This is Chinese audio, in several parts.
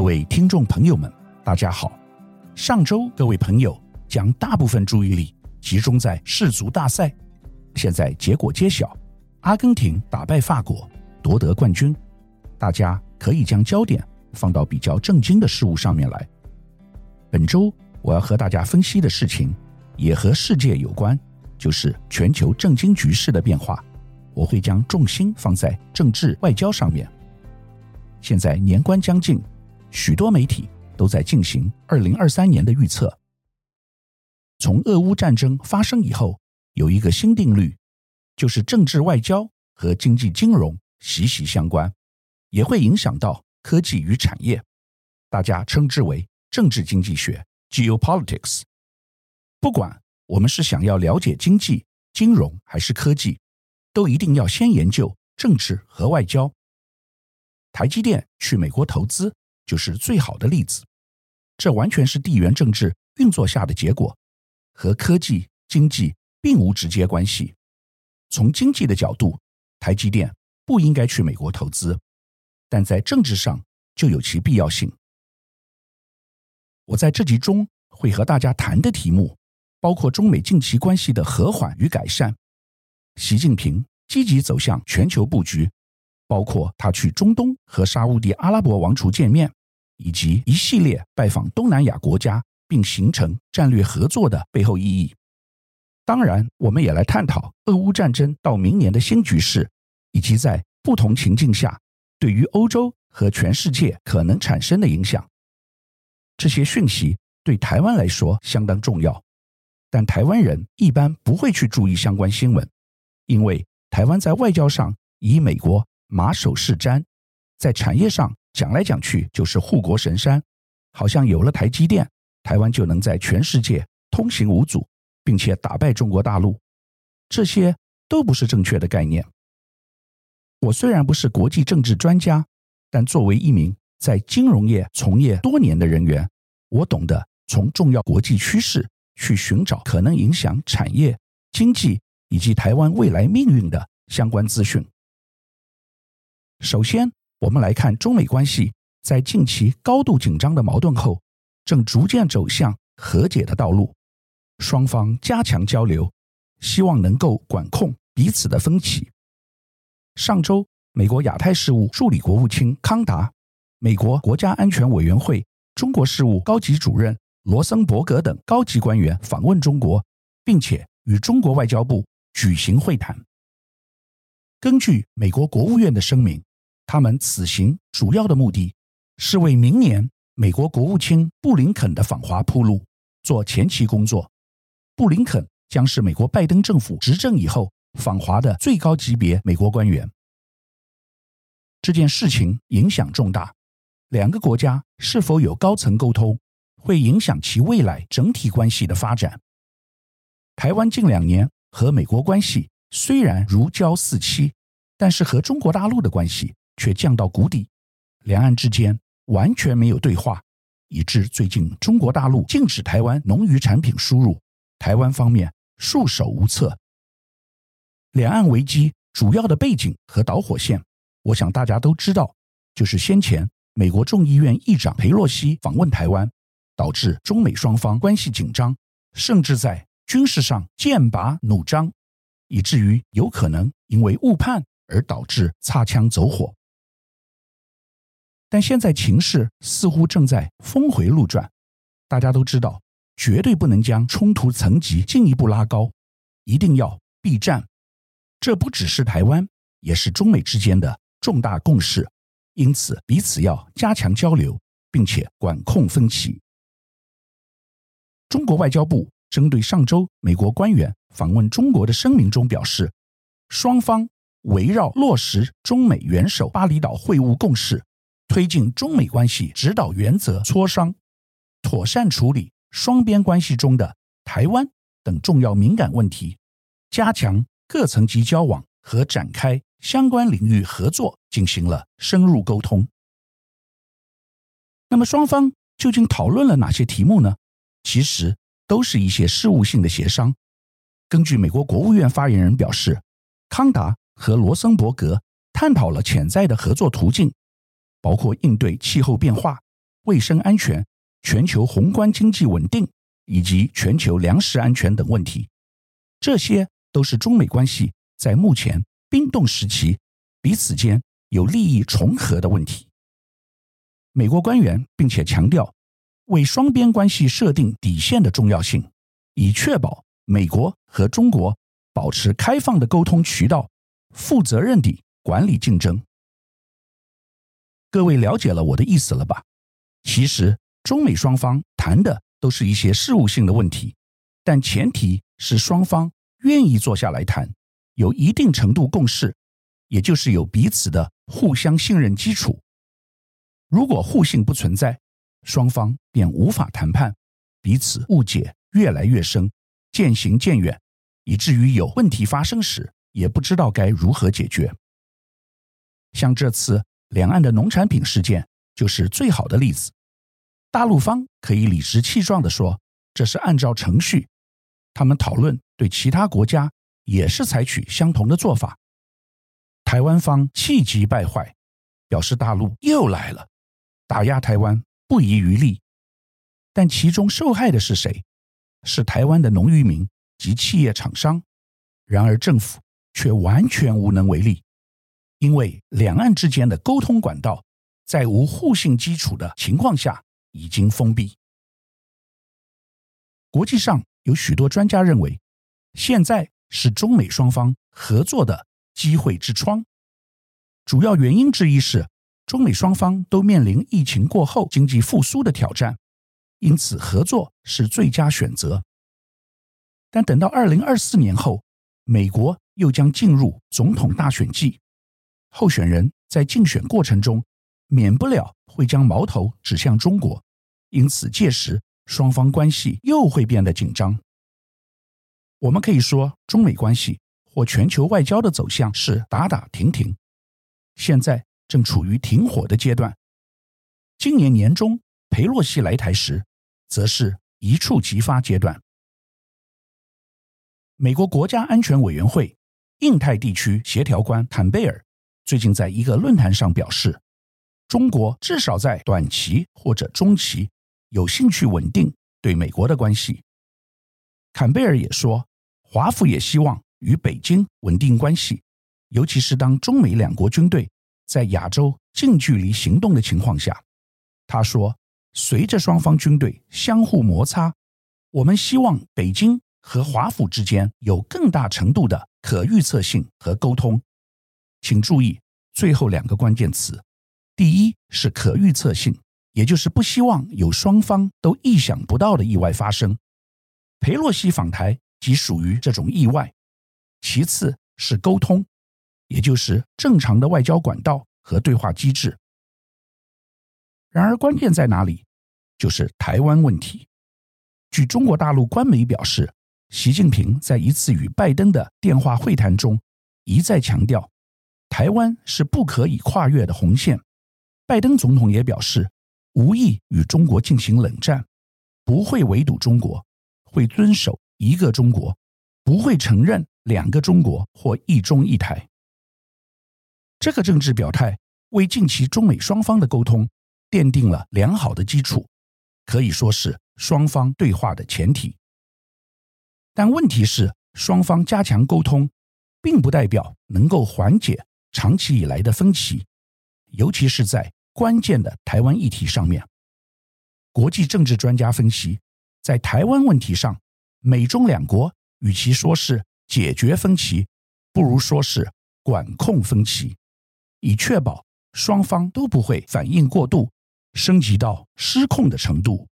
各位听众朋友们，大家好。上周各位朋友将大部分注意力集中在世足大赛，现在结果揭晓，阿根廷打败法国，夺得冠军。大家可以将焦点放到比较正经的事物上面来。本周我要和大家分析的事情也和世界有关，就是全球政经局势的变化。我会将重心放在政治外交上面。现在年关将近，许多媒体都在进行二零二三年的预测。从俄乌战争发生以后，有一个新定律，就是政治外交和经济金融息息相关，也会影响到科技与产业，大家称之为政治经济学 （geopolitics）。不管我们是想要了解经济、金融还是科技，都一定要先研究政治和外交。台积电去美国投资就是最好的例子，这完全是地缘政治运作下的结果，和科技经济并无直接关系。从经济的角度，台积电不应该去美国投资，但在政治上就有其必要性。我在这集中会和大家谈的题目，包括中美近期关系的和缓与改善，习近平积极走向全球布局。包括他去中东和沙乌地阿拉伯王储见面，以及一系列拜访东南亚国家并形成战略合作的背后意义。当然，我们也来探讨俄乌战争到明年的新局势，以及在不同情境下对于欧洲和全世界可能产生的影响。这些讯息对台湾来说相当重要，但台湾人一般不会去注意相关新闻，因为台湾在外交上以美国。马首是瞻，在产业上讲来讲去就是护国神山，好像有了台积电，台湾就能在全世界通行无阻，并且打败中国大陆。这些都不是正确的概念。我虽然不是国际政治专家，但作为一名在金融业从业多年的人员，我懂得从重要国际趋势去寻找可能影响产业、经济以及台湾未来命运的相关资讯。首先，我们来看中美关系在近期高度紧张的矛盾后，正逐渐走向和解的道路。双方加强交流，希望能够管控彼此的分歧。上周，美国亚太事务助理国务卿康达、美国国家安全委员会中国事务高级主任罗森伯格等高级官员访问中国，并且与中国外交部举行会谈。根据美国国务院的声明。他们此行主要的目的是为明年美国国务卿布林肯的访华铺路，做前期工作。布林肯将是美国拜登政府执政以后访华的最高级别美国官员。这件事情影响重大，两个国家是否有高层沟通，会影响其未来整体关系的发展。台湾近两年和美国关系虽然如胶似漆，但是和中国大陆的关系。却降到谷底，两岸之间完全没有对话，以致最近中国大陆禁止台湾农渔产品输入，台湾方面束手无策。两岸危机主要的背景和导火线，我想大家都知道，就是先前美国众议院议长裴洛西访问台湾，导致中美双方关系紧张，甚至在军事上剑拔弩张，以至于有可能因为误判而导致擦枪走火。但现在情势似乎正在峰回路转，大家都知道，绝对不能将冲突层级进一步拉高，一定要避战。这不只是台湾，也是中美之间的重大共识。因此，彼此要加强交流，并且管控分歧。中国外交部针对上周美国官员访问中国的声明中表示，双方围绕落实中美元首巴厘岛会晤共识。推进中美关系指导原则磋商，妥善处理双边关系中的台湾等重要敏感问题，加强各层级交往和展开相关领域合作，进行了深入沟通。那么双方究竟讨论了哪些题目呢？其实都是一些事务性的协商。根据美国国务院发言人表示，康达和罗森伯格探讨了潜在的合作途径。包括应对气候变化、卫生安全、全球宏观经济稳定以及全球粮食安全等问题。这些都是中美关系在目前冰冻时期彼此间有利益重合的问题。美国官员并且强调为双边关系设定底线的重要性，以确保美国和中国保持开放的沟通渠道，负责任地管理竞争。各位了解了我的意思了吧？其实中美双方谈的都是一些事务性的问题，但前提是双方愿意坐下来谈，有一定程度共识，也就是有彼此的互相信任基础。如果互信不存在，双方便无法谈判，彼此误解越来越深，渐行渐远，以至于有问题发生时也不知道该如何解决。像这次两岸的农产品事件就是最好的例子。大陆方可以理直气壮地说，这是按照程序，他们讨论对其他国家也是采取相同的做法。台湾方气急败坏，表示大陆又来了，打压台湾不遗余力。但其中受害的是谁？是台湾的农渔民及企业厂商。然而政府却完全无能为力，因为两岸之间的沟通管道在无互信基础的情况下。已经封闭。国际上有许多专家认为，现在是中美双方合作的机会之窗。主要原因之一是，中美双方都面临疫情过后经济复苏的挑战，因此合作是最佳选择。但等到二零二四年后，美国又将进入总统大选季，候选人在竞选过程中免不了。会将矛头指向中国，因此届时双方关系又会变得紧张。我们可以说，中美关系或全球外交的走向是打打停停，现在正处于停火的阶段。今年年中裴洛西来台时，则是一触即发阶段。美国国家安全委员会印太地区协调官坎贝尔最近在一个论坛上表示。中国至少在短期或者中期有兴趣稳定对美国的关系。坎贝尔也说，华府也希望与北京稳定关系，尤其是当中美两国军队在亚洲近距离行动的情况下。他说，随着双方军队相互摩擦，我们希望北京和华府之间有更大程度的可预测性和沟通。请注意最后两个关键词。第一是可预测性，也就是不希望有双方都意想不到的意外发生。裴洛西访台即属于这种意外。其次是沟通，也就是正常的外交管道和对话机制。然而关键在哪里？就是台湾问题。据中国大陆官媒表示，习近平在一次与拜登的电话会谈中一再强调，台湾是不可以跨越的红线。拜登总统也表示，无意与中国进行冷战，不会围堵中国，会遵守一个中国，不会承认两个中国或一中一台。这个政治表态为近期中美双方的沟通奠定了良好的基础，可以说是双方对话的前提。但问题是，双方加强沟通，并不代表能够缓解长期以来的分歧，尤其是在。关键的台湾议题上面，国际政治专家分析，在台湾问题上，美中两国与其说是解决分歧，不如说是管控分歧，以确保双方都不会反应过度，升级到失控的程度。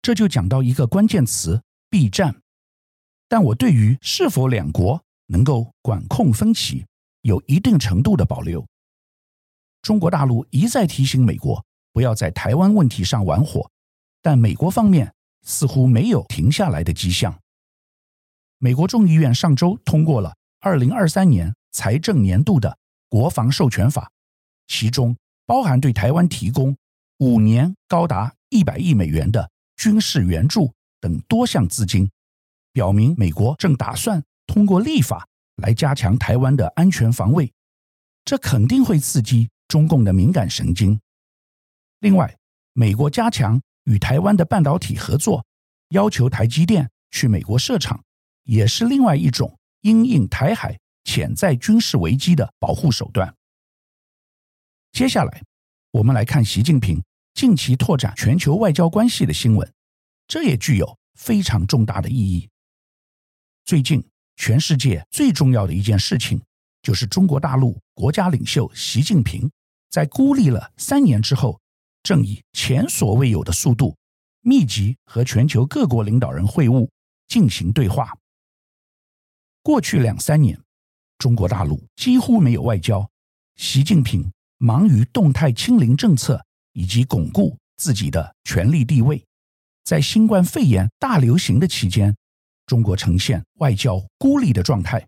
这就讲到一个关键词：避战。但我对于是否两国能够管控分歧，有一定程度的保留。中国大陆一再提醒美国不要在台湾问题上玩火，但美国方面似乎没有停下来的迹象。美国众议院上周通过了二零二三年财政年度的国防授权法，其中包含对台湾提供五年高达一百亿美元的军事援助等多项资金，表明美国正打算通过立法来加强台湾的安全防卫，这肯定会刺激中共的敏感神经。另外，美国加强与台湾的半导体合作，要求台积电去美国设厂，也是另外一种因应台海潜在军事危机的保护手段。接下来，我们来看习近平近期拓展全球外交关系的新闻，这也具有非常重大的意义。最近，全世界最重要的一件事情，就是中国大陆国家领袖习近平在孤立了三年之后，正以前所未有的速度，密集和全球各国领导人会晤，进行对话。过去两三年，中国大陆几乎没有外交，习近平忙于动态清零政策以及巩固自己的权力地位。在新冠肺炎大流行的期间，中国呈现外交孤立的状态，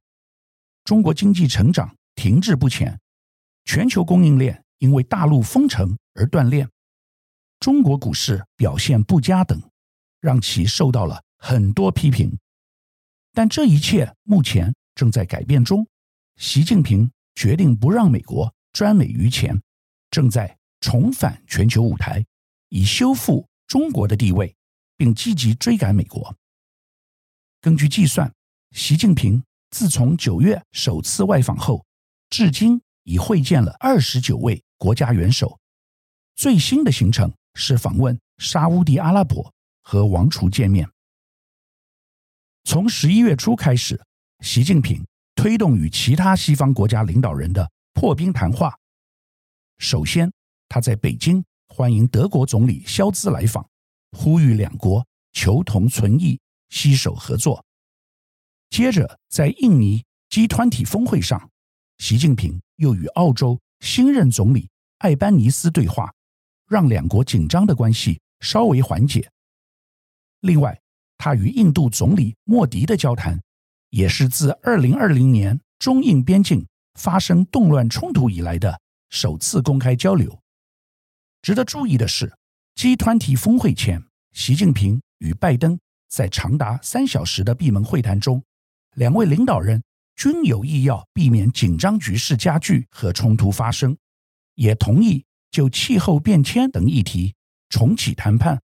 中国经济成长停滞不前，全球供应链因为大陆封城而断裂。中国股市表现不佳等，让其受到了很多批评。但这一切目前正在改变中。习近平决定不让美国专美于前，正在重返全球舞台，以修复中国的地位，并积极追赶美国。根据计算，习近平自从九月首次外访后，至今已会见了二十九位国家元首。最新的行程。是访问沙乌地阿拉伯和王储见面。从十一月初开始，习近平推动与其他西方国家领导人的破冰谈话。首先，他在北京欢迎德国总理肖兹来访，呼吁两国求同存异，携手合作。接着，在印尼 G20 峰会上，习近平又与澳洲新任总理艾班尼斯对话。让两国紧张的关系稍微缓解。另外，他与印度总理莫迪的交谈，也是自二零二零年中印边境发生动乱冲突以来的首次公开交流。值得注意的是，G20 峰会前，习近平与拜登在长达三小时的闭门会谈中，两位领导人均有意要避免紧张局势加剧和冲突发生，也同意。就气候变迁等议题重启谈判。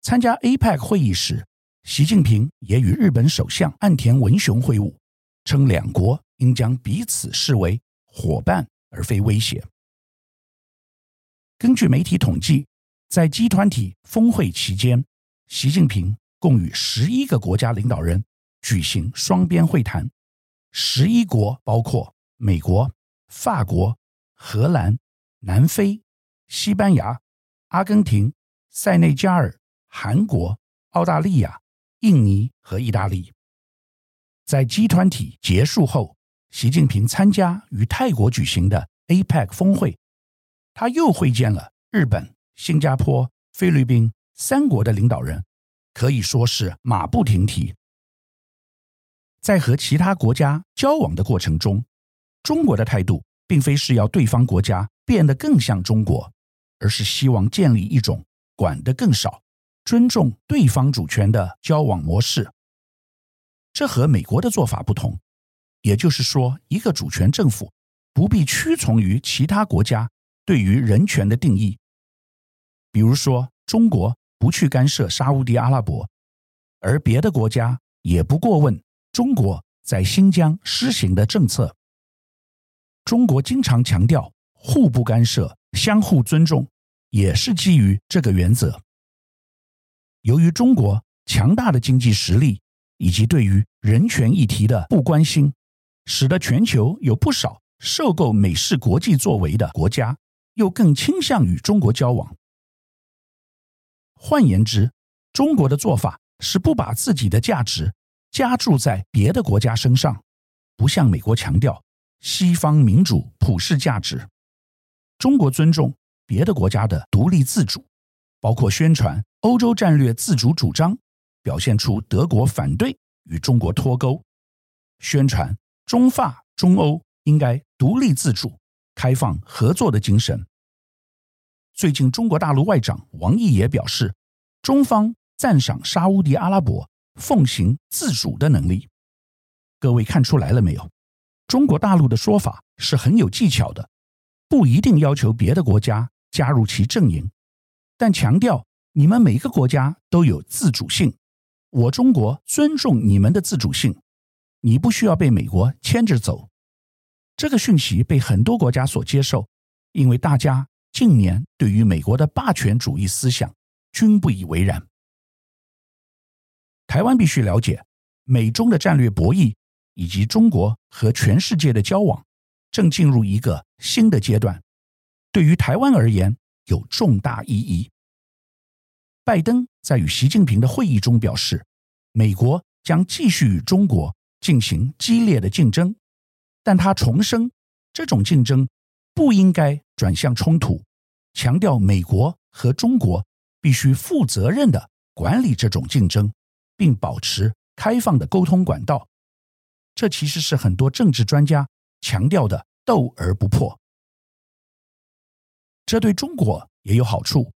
参加 APEC 会议时，习近平也与日本首相岸田文雄会晤，称两国应将彼此视为伙伴而非威胁。根据媒体统计，在 G20 峰会期间，习近平共与十一个国家领导人举行双边会谈，十一国包括美国、法国、荷兰。南非、西班牙、阿根廷、塞内加尔、韩国、澳大利亚、印尼和意大利。在集团体结束后，习近平参加与泰国举行的 APEC 峰会，他又会见了日本、新加坡、菲律宾三国的领导人，可以说是马不停蹄。在和其他国家交往的过程中，中国的态度并非是要对方国家。变得更像中国，而是希望建立一种管得更少、尊重对方主权的交往模式。这和美国的做法不同，也就是说，一个主权政府不必屈从于其他国家对于人权的定义。比如说，中国不去干涉沙乌地阿拉伯，而别的国家也不过问中国在新疆施行的政策。中国经常强调。互不干涉、相互尊重，也是基于这个原则。由于中国强大的经济实力以及对于人权议题的不关心，使得全球有不少受够美式国际作为的国家，又更倾向与中国交往。换言之，中国的做法是不把自己的价值加注在别的国家身上，不向美国强调西方民主普世价值。中国尊重别的国家的独立自主，包括宣传欧洲战略自主主张，表现出德国反对与中国脱钩；宣传中法、中欧应该独立自主、开放合作的精神。最近，中国大陆外长王毅也表示，中方赞赏沙乌地阿拉伯奉行自主的能力。各位看出来了没有？中国大陆的说法是很有技巧的。不一定要求别的国家加入其阵营，但强调你们每个国家都有自主性，我中国尊重你们的自主性，你不需要被美国牵着走。这个讯息被很多国家所接受，因为大家近年对于美国的霸权主义思想均不以为然。台湾必须了解，美中的战略博弈以及中国和全世界的交往正进入一个新的阶段，对于台湾而言有重大意义。拜登在与习近平的会议中表示，美国将继续与中国进行激烈的竞争。但他重申，这种竞争不应该转向冲突，强调美国和中国必须负责任的管理这种竞争，并保持开放的沟通管道。这其实是很多政治专家强调的“斗而不破”。这对中国也有好处。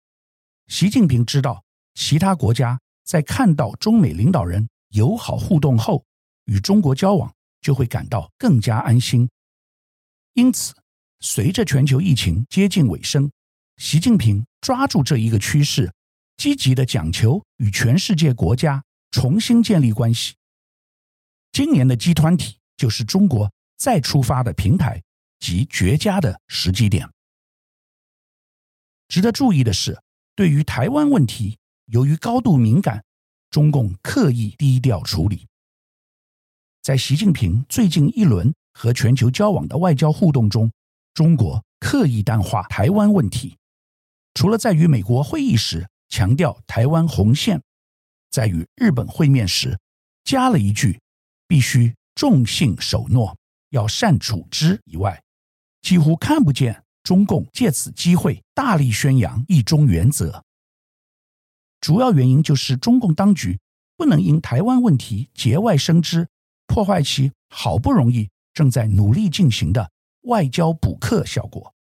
习近平知道，其他国家在看到中美领导人友好互动后，与中国交往。就会感到更加安心。因此，随着全球疫情接近尾声，习近平抓住这一个趋势，积极的讲求与全世界国家重新建立关系。今年的 G20 就是中国再出发的平台及绝佳的时机点。值得注意的是，对于台湾问题，由于高度敏感，中共刻意低调处理。在习近平最近一轮和全球交往的外交互动中，中国刻意淡化台湾问题。除了在与美国会议时强调台湾红线，在与日本会面时加了一句“必须重信守诺，要善处之”以外，几乎看不见中共借此机会大力宣扬一中原则。主要原因就是中共当局不能因台湾问题节外生枝。破坏其好不容易正在努力进行的外交补课效果。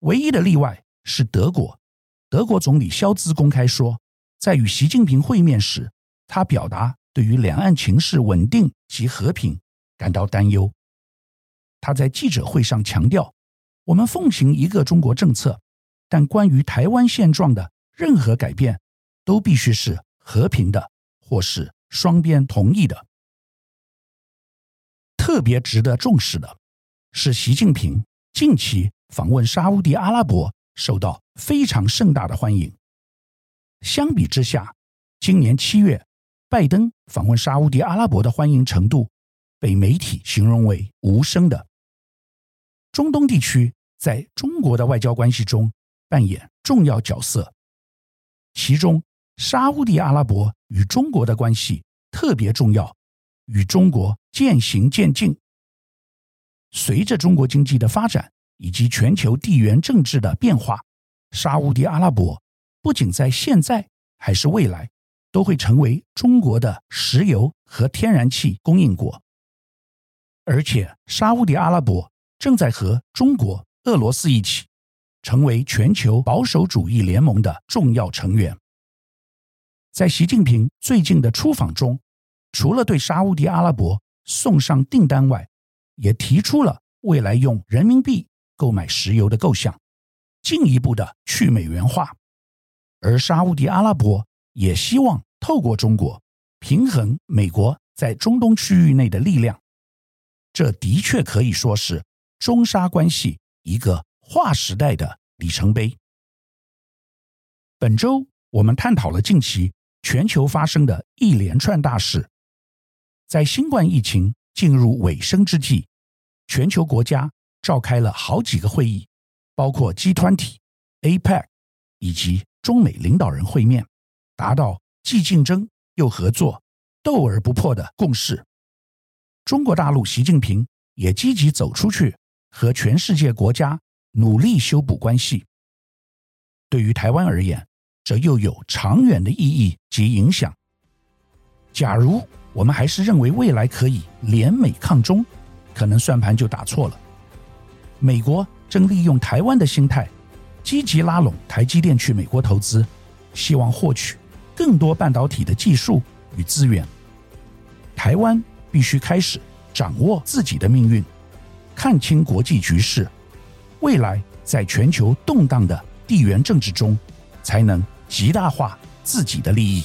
唯一的例外是德国，德国总理肖兹公开说，在与习近平会面时，他表达对于两岸情势稳定及和平感到担忧。他在记者会上强调，我们奉行一个中国政策，但关于台湾现状的任何改变都必须是和平的，或是双边同意的。特别值得重视的是，习近平近期访问沙乌地阿拉伯受到非常盛大的欢迎。相比之下，今年七月拜登访问沙乌地阿拉伯的欢迎程度被媒体形容为无声的。中东地区在中国的外交关系中扮演重要角色，其中沙乌地阿拉伯与中国的关系特别重要。与中国渐行渐近。随着中国经济的发展以及全球地缘政治的变化，沙乌地阿拉伯不仅在现在，还是未来，都会成为中国的石油和天然气供应国。而且，沙乌地阿拉伯正在和中国、俄罗斯一起，成为全球保守主义联盟的重要成员。在习近平最近的出访中，除了对沙乌地阿拉伯送上订单外，也提出了未来用人民币购买石油的构想，进一步的去美元化。而沙乌地阿拉伯也希望透过中国平衡美国在中东区域内的力量。这的确可以说是中沙关系一个划时代的里程碑。本周我们探讨了近期全球发生的一连串大事。在新冠疫情进入尾声之际，全球国家召开了好几个会议，包括 G20、APEC 以及中美领导人会面，达到既竞争又合作、斗而不破的共识。中国大陆习近平也积极走出去，和全世界国家努力修补关系。对于台湾而言，这又有长远的意义及影响。假如我们还是认为未来可以联美抗中，可能算盘就打错了。美国正利用台湾的心态，积极拉拢台积电去美国投资，希望获取更多半导体的技术与资源。台湾必须开始掌握自己的命运，看清国际局势。未来在全球动荡的地缘政治中，才能极大化自己的利益。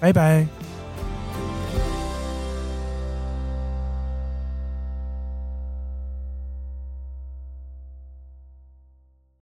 拜拜。